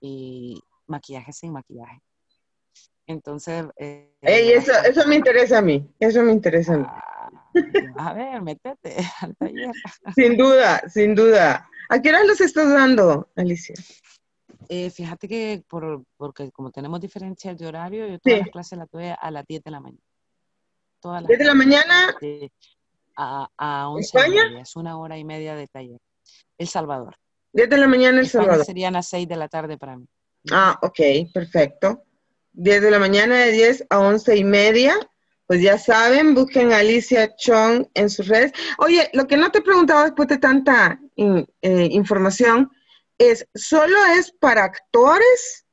y maquillaje sin maquillaje. Entonces... Eh, eso, eso me interesa a mí, eso me interesa a mí. Ah, a ver, métete al taller. Sin duda, sin duda. ¿A qué hora los estás dando, Alicia? Eh, fíjate que por, porque como tenemos diferencias de horario, yo todas las clases las doy a las 10 de la mañana. Todas las 10 de la mañana. a, a 11 ¿España? Es una hora y media de taller. El Salvador. 10 de la mañana El Salvador. Serían a 6 de la tarde para mí. Ah, ok, perfecto. 10 de la mañana de 10 a 11 y media. Pues ya saben, busquen a Alicia Chong en sus redes. Oye, lo que no te he preguntado después de tanta eh, información es, ¿solo es para actores?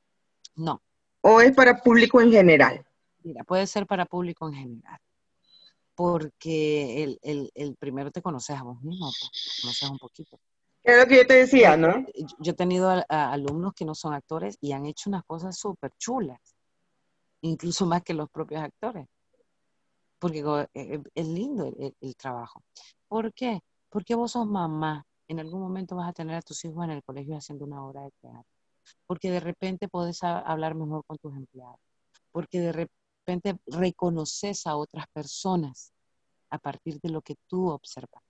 No. ¿O es para público en general? Mira, puede ser para público en general. Porque el, primero te conoces a vos mismo, pues, conoces un poquito. Es lo que yo te decía, ¿no? Yo he tenido alumnos que no son actores y han hecho unas cosas súper chulas, incluso más que los propios actores porque eh, eh, es lindo el, trabajo. ¿Por qué? Porque vos sos mamá. En algún momento vas a tener a tus hijos en el colegio haciendo una obra de teatro. Porque de repente podés hablar mejor con tus empleados. Porque de repente reconoces a otras personas a partir de lo que tú observas.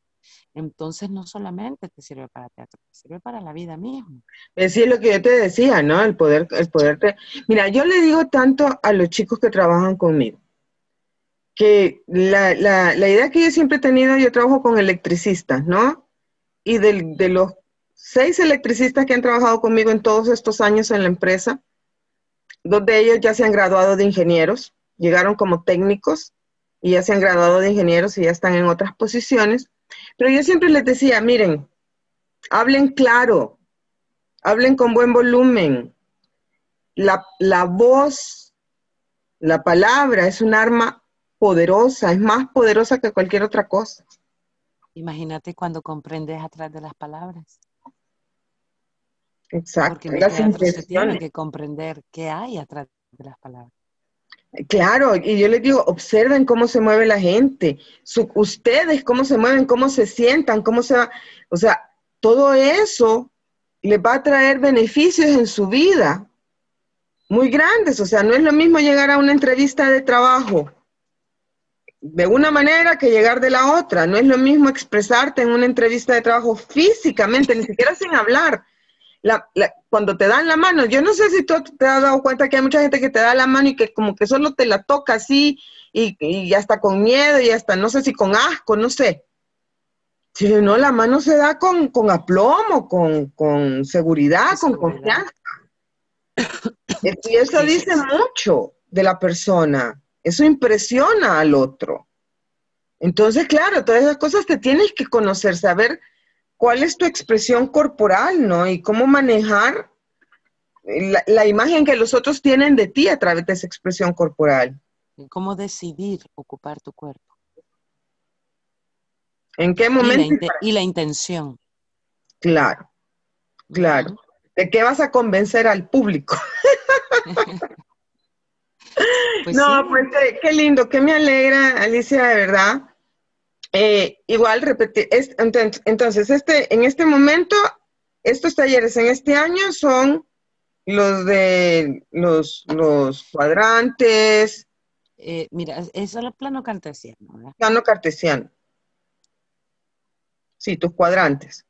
Entonces no solamente te sirve para teatro, te sirve para la vida misma. Es lo que yo te decía, ¿no? El poder, el poder. Mira, yo le digo tanto a los chicos que trabajan conmigo que la, la, la, idea que yo siempre he tenido, yo trabajo con electricistas, ¿no? Y de, de los seis electricistas que han trabajado conmigo en todos estos años en la empresa, dos de ellos ya se han graduado de ingenieros, llegaron como técnicos y ya se han graduado de ingenieros y ya están en otras posiciones. Pero yo siempre les decía, miren, hablen claro, hablen con buen volumen. La, la voz, la palabra es un arma poderosa, es más poderosa que cualquier otra cosa. Imagínate cuando comprendes atrás de las palabras. Exacto. Porque las se tiene que comprender qué hay atrás de las palabras. Claro, y yo les digo, observen cómo se mueve la gente, ustedes cómo se mueven, cómo se sientan, cómo se va, o sea, todo eso les va a traer beneficios en su vida muy grandes, o sea, no es lo mismo llegar a una entrevista de trabajo de una manera que llegar de la otra. No es lo mismo expresarte en una entrevista de trabajo físicamente, ni siquiera sin hablar. Cuando te dan la mano, yo no sé si tú te has dado cuenta que hay mucha gente que te da la mano y que como que solo te la toca así y, y hasta con miedo y hasta no sé si con asco, no sé. Si no, la mano se da con, con aplomo, con, con seguridad, con confianza. Y eso dice mucho de la persona. Eso impresiona al otro. Entonces, claro, todas esas cosas te tienes que conocer, saber cuál es tu expresión corporal, ¿no? Y cómo manejar la, imagen que los otros tienen de ti a través de esa expresión corporal. cómo decidir ocupar tu cuerpo. ¿En qué momento? Y la, intención. Claro, claro. ¿De qué vas a convencer al público? Pues no, pues qué, lindo, qué me alegra, Alicia, de verdad. Eh, igual, repetir, entonces, este, en este momento, estos talleres en este año son los de los, los cuadrantes. Eh, mira, eso es el plano cartesiano. Plano cartesiano. Sí, tus cuadrantes.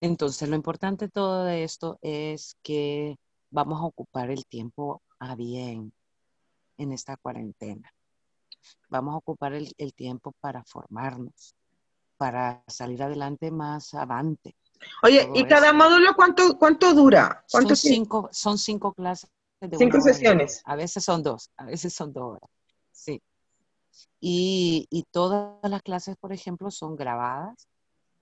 Entonces, lo importante de todo esto es que vamos a ocupar el tiempo a bien en esta cuarentena. Vamos a ocupar el, tiempo para formarnos, para salir adelante más avante. Oye, ¿y cada módulo cuánto, cuánto dura? son, cinco, son cinco clases. De cinco sesiones. A veces son dos, a veces son dos horas. Sí. Y, y todas las clases, por ejemplo, son grabadas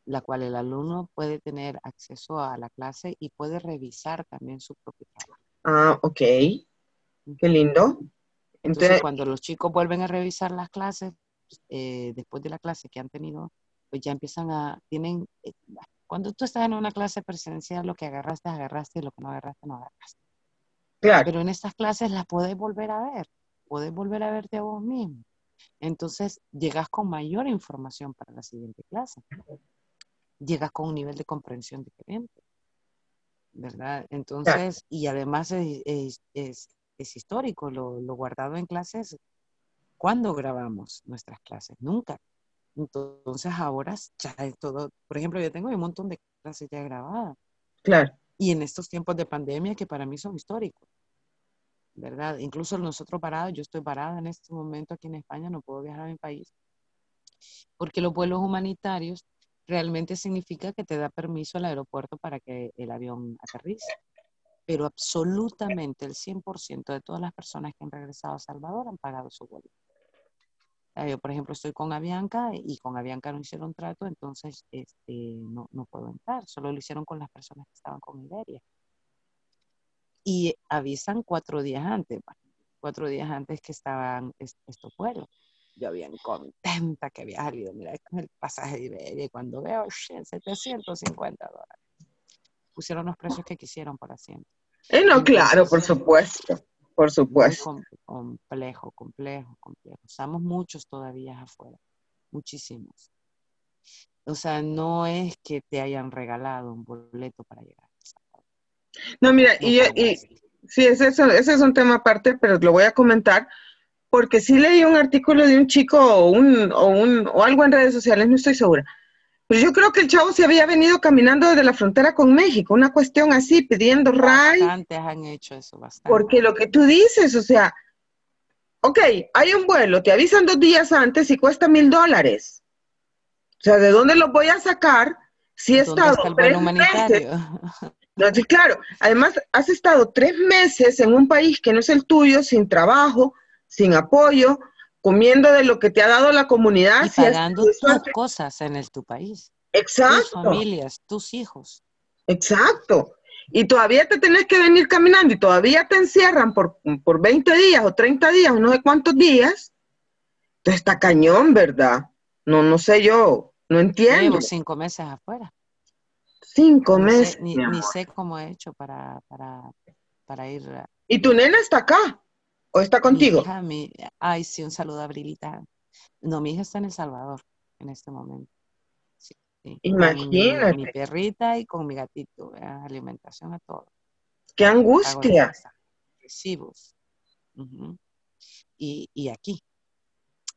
la cual el alumno puede tener acceso a la clase y puede revisar también su propio trabajo. Ah, ok. Qué lindo. Entonces, cuando los chicos vuelven a revisar las clases, eh, después de la clase que han tenido, pues ya empiezan a, tienen, eh, cuando tú estás en una clase presencial, lo que agarraste, agarraste, y lo que no agarraste, no agarraste. Claro. Pero en estas clases las puedes volver a ver, puedes volver a verte a vos mismo. Entonces, llegas con mayor información para la siguiente clase llegas con un nivel de comprensión diferente, ¿verdad? Entonces, y además es, histórico, lo, guardado en clases. ¿Cuándo grabamos nuestras clases? Nunca. Entonces ahora ya es todo, por ejemplo, yo tengo un montón de clases ya grabadas. Claro. Y en estos tiempos de pandemia que para mí son históricos, ¿verdad? Incluso nosotros parados, yo estoy parada en este momento aquí en España, no puedo viajar a mi país, porque los vuelos humanitarios realmente significa que te da permiso al aeropuerto para que el avión aterrice. Pero absolutamente el 100% de todas las personas que han regresado a Salvador han pagado su vuelo. Yo, por ejemplo, estoy con Avianca y con Avianca no hicieron trato, entonces este, no, no puedo entrar. Solo lo hicieron con las personas que estaban con Iberia. Y avisan cuatro días antes, cuatro días antes que estaban estos vuelos yo bien contenta que había salido, mira, con el pasaje de Iberia, y cuando veo, 750 dólares. Pusieron los precios que quisieron por asiento. Eh, no, claro, por supuesto, por supuesto. complejo, complejo, complejo. Estamos muchos todavía afuera, muchísimos. O sea, no es que te hayan regalado un boleto para llegar. No, mira, y, y, sí, ese es un tema aparte, pero lo voy a comentar porque sí leí un artículo de un chico o, un, o, un, o algo en redes sociales, no estoy segura. Pero yo creo que el chavo se había venido caminando desde la frontera con México, una cuestión así, pidiendo ray. Bastantes han hecho eso, bastante. Porque lo que tú dices, o sea, ok, hay un vuelo, te avisan dos días antes y cuesta mil dólares. O sea, ¿de dónde lo voy a sacar si he estado tres meses? No, claro, además has estado tres meses en un país que no es el tuyo, sin trabajo, sin apoyo, comiendo de lo que te ha dado la comunidad. Y pagando tus cosas en el, tu país. Exacto. Tus familias, tus hijos. Exacto. Y todavía te tenés que venir caminando y todavía te encierran por, por 20 días o 30 días no sé cuántos días. Entonces está cañón, ¿verdad? No, no sé yo, no entiendo. Llevo cinco meses afuera. Cinco meses. ni, sé cómo he hecho para, para, para ir. ¿Y tu nena está acá? ¿O está contigo? Mi hija, ay, sí, un saludo a Brilita. No, mi hija está en El Salvador en este momento. Sí, Imagínate. mi, perrita y con mi gatito, alimentación a todo. ¡Qué angustia! Recibos. y, y aquí.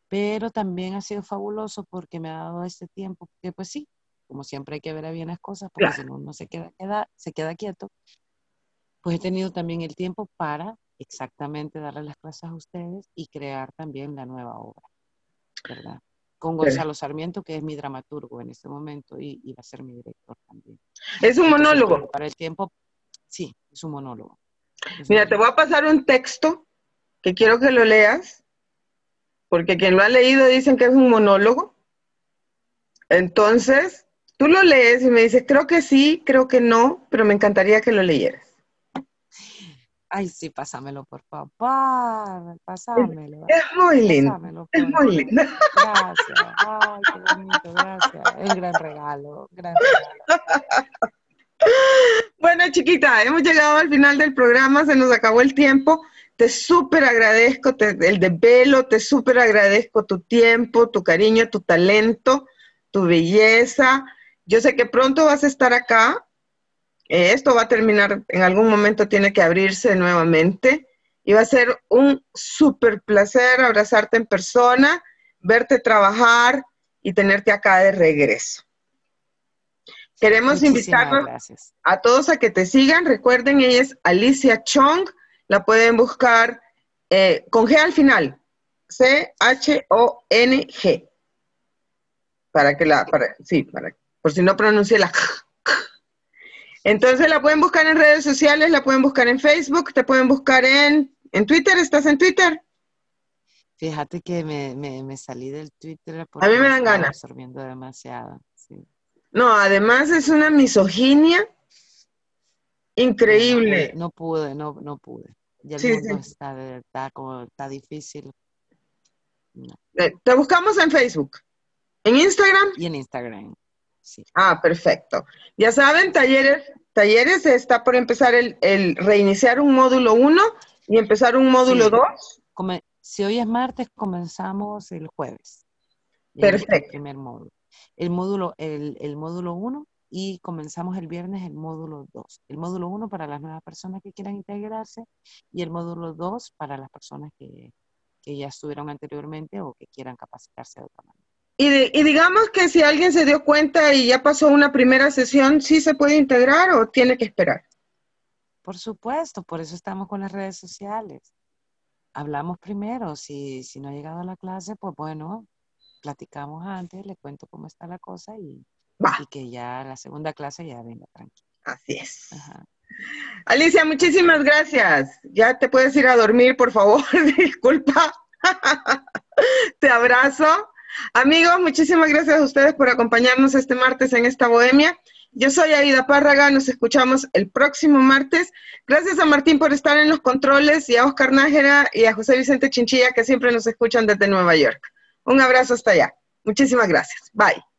Pero también ha sido fabuloso porque me ha dado este tiempo, porque pues sí, como siempre hay que ver a bien las cosas, porque si no uno se queda, queda, se queda quieto, pues he tenido también el tiempo para exactamente darle las clases a ustedes y crear también la nueva obra, ¿verdad? Con Gonzalo Sarmiento, que es mi dramaturgo en este momento y, va a ser mi director también. Es un monólogo. Para el tiempo, sí, es un monólogo. Mira, te voy a pasar un texto que quiero que lo leas, porque quien lo ha leído dicen que es un monólogo. Entonces, tú lo lees y me dices, creo que sí, creo que no, pero me encantaría que lo leyeras. Ay, sí, pásamelo, por favor. Pásamelo. Es muy lindo. Es muy lindo. Gracias. Ay, qué bonito, gracias. Es un gran regalo. Gran regalo. Bueno, chiquita, hemos llegado al final del programa, se nos acabó el tiempo. Te súper agradezco el desvelo, te súper agradezco tu tiempo, tu cariño, tu talento, tu belleza. Yo sé que pronto vas a estar acá eh, esto va a terminar, en algún momento tiene que abrirse nuevamente y va a ser un súper placer abrazarte en persona, verte trabajar y tenerte acá de regreso. Queremos invitarlos a todos a que te sigan. Recuerden, ella es Alicia Chong. La pueden buscar eh, con G al final. C-H-O-N-G. Para que la, para, sí, para, por si no pronuncie la Entonces la pueden buscar en redes sociales, la pueden buscar en Facebook, te pueden buscar en, en Twitter. ¿Estás en Twitter? Fíjate que me, me, salí del Twitter porque a mí me dan ganas. absorbiendo demasiado. No, además es una misoginia increíble. No, pude, no, no pude. Ya el mundo está de verdad como está difícil. Eh, te buscamos en Facebook, en Instagram. Y en Instagram, sí. Ah, perfecto. Ya saben, talleres, talleres está por empezar el, reiniciar un módulo 1 y empezar un módulo 2. si hoy es martes, comenzamos el jueves. Perfecto. El primer módulo. El módulo, el, el módulo 1 y comenzamos el viernes el módulo 2. El módulo 1 para las nuevas personas que quieran integrarse y el módulo 2 para las personas que, ya estuvieron anteriormente o que quieran capacitarse de otra manera. Y, y, digamos que si alguien se dio cuenta y ya pasó una primera sesión, ¿sí se puede integrar o tiene que esperar? Por supuesto, por eso estamos con las redes sociales. Hablamos primero, si, si no ha llegado a la clase, pues bueno, platicamos antes, le cuento cómo está la cosa y, y que ya la segunda clase ya venga tranquila. Así es. Alicia, muchísimas gracias. Ya te puedes ir a dormir, por favor. Disculpa. te abrazo. Amigos, muchísimas gracias a ustedes por acompañarnos este martes en esta bohemia. Yo soy Aida Párraga, nos escuchamos el próximo martes. Gracias a Martín por estar en los controles y a Oscar Nájera y a José Vicente Chinchilla que siempre nos escuchan desde Nueva York. Un abrazo hasta allá. Muchísimas gracias. Bye.